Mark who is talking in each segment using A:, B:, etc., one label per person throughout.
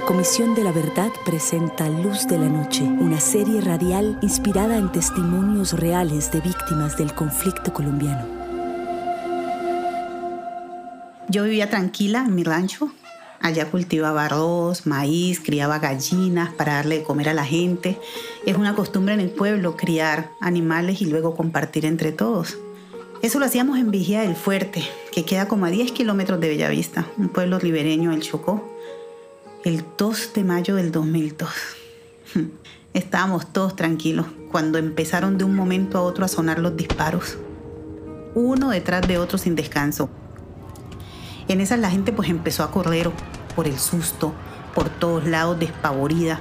A: La Comisión de la Verdad presenta Luz de la Noche, una serie radial inspirada en testimonios reales de víctimas del conflicto colombiano.
B: Yo vivía tranquila en mi rancho. Allá cultivaba arroz, maíz, criaba gallinas para darle de comer a la gente. Es una costumbre en el pueblo criar animales y luego compartir entre todos. Eso lo hacíamos en Vigía del Fuerte, que queda como a 10 kilómetros de Bellavista, un pueblo ribereño del Chocó, el 2 de mayo del 2002. Estábamos todos tranquilos cuando empezaron de un momento a otro a sonar los disparos, uno detrás de otro sin descanso. En esas la gente pues empezó a correr por el susto, por todos lados despavorida,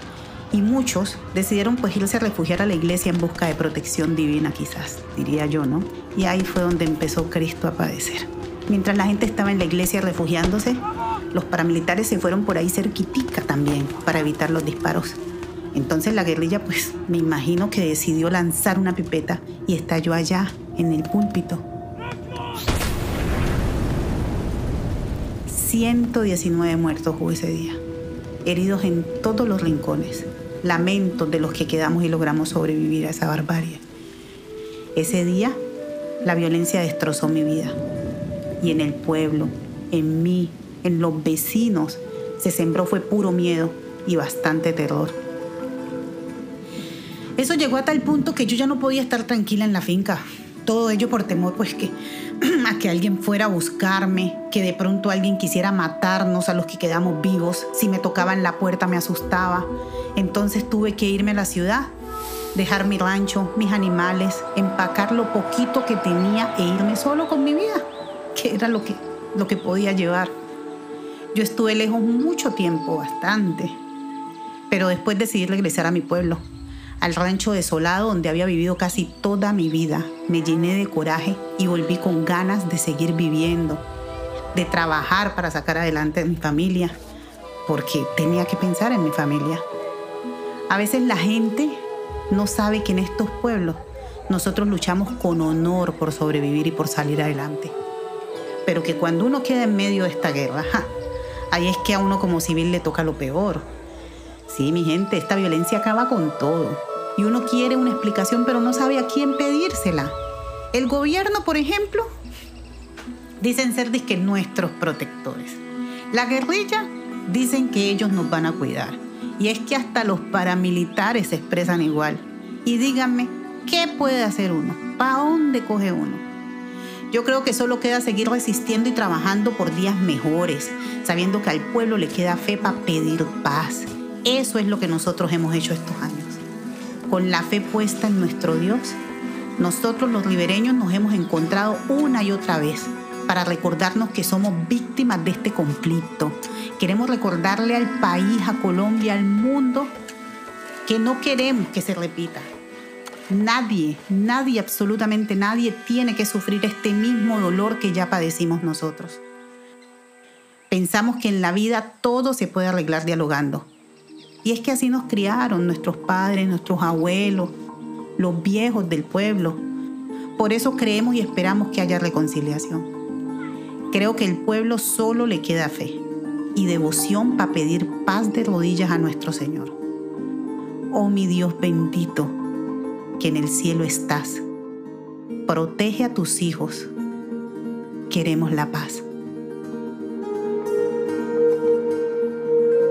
B: y muchos decidieron pues irse a refugiar a la iglesia en busca de protección divina quizás, diría yo, ¿no? Y ahí fue donde empezó Cristo a padecer. Mientras la gente estaba en la iglesia refugiándose, los paramilitares se fueron por ahí cerquitica también para evitar los disparos. Entonces la guerrilla pues me imagino que decidió lanzar una pipeta y estalló allá en el púlpito. 119 muertos hubo ese día, heridos en todos los rincones lamentos de los que quedamos y logramos sobrevivir a esa barbarie. Ese día la violencia destrozó mi vida y en el pueblo, en mí, en los vecinos, se sembró fue puro miedo y bastante terror. Eso llegó a tal punto que yo ya no podía estar tranquila en la finca. Todo ello por temor pues que a que alguien fuera a buscarme, que de pronto alguien quisiera matarnos a los que quedamos vivos. Si me tocaban la puerta me asustaba. Entonces tuve que irme a la ciudad, dejar mi rancho, mis animales, empacar lo poquito que tenía e irme solo con mi vida, que era lo que, lo que podía llevar. Yo estuve lejos mucho tiempo, bastante, pero después decidí regresar a mi pueblo, al rancho desolado donde había vivido casi toda mi vida. Me llené de coraje y volví con ganas de seguir viviendo, de trabajar para sacar adelante a mi familia, porque tenía que pensar en mi familia. A veces la gente no sabe que en estos pueblos nosotros luchamos con honor por sobrevivir y por salir adelante. Pero que cuando uno queda en medio de esta guerra, ahí es que a uno como civil le toca lo peor. Sí, mi gente, esta violencia acaba con todo. Y uno quiere una explicación, pero no sabe a quién pedírsela. El gobierno, por ejemplo, dicen ser que nuestros protectores. La guerrilla dicen que ellos nos van a cuidar. Y es que hasta los paramilitares se expresan igual. Y díganme, ¿qué puede hacer uno? ¿Para dónde coge uno? Yo creo que solo queda seguir resistiendo y trabajando por días mejores, sabiendo que al pueblo le queda fe para pedir paz. Eso es lo que nosotros hemos hecho estos años. Con la fe puesta en nuestro Dios, nosotros los ribereños nos hemos encontrado una y otra vez para recordarnos que somos víctimas de este conflicto, Queremos recordarle al país, a Colombia, al mundo, que no queremos que se repita. Nadie, nadie, absolutamente nadie tiene que sufrir este mismo dolor que ya padecimos nosotros. Pensamos que en la vida todo se puede arreglar dialogando. Y es que así nos criaron nuestros padres, nuestros abuelos, los viejos del pueblo. Por eso creemos y esperamos que haya reconciliación. Creo que el pueblo solo le queda fe y devoción para pedir paz de rodillas a nuestro Señor. Oh mi Dios bendito, que en el cielo estás, protege a tus hijos. Queremos la paz.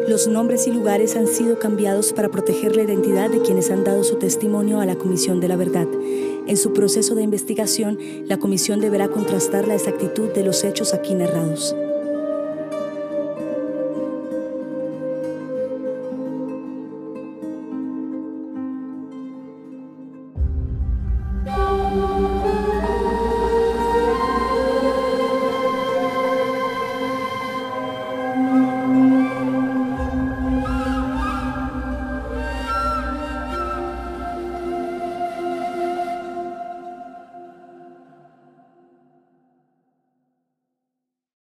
A: Los nombres y lugares han sido cambiados para proteger la identidad de quienes han dado su testimonio a la Comisión de la Verdad. En su proceso de investigación, la Comisión deberá contrastar la exactitud de los hechos aquí narrados.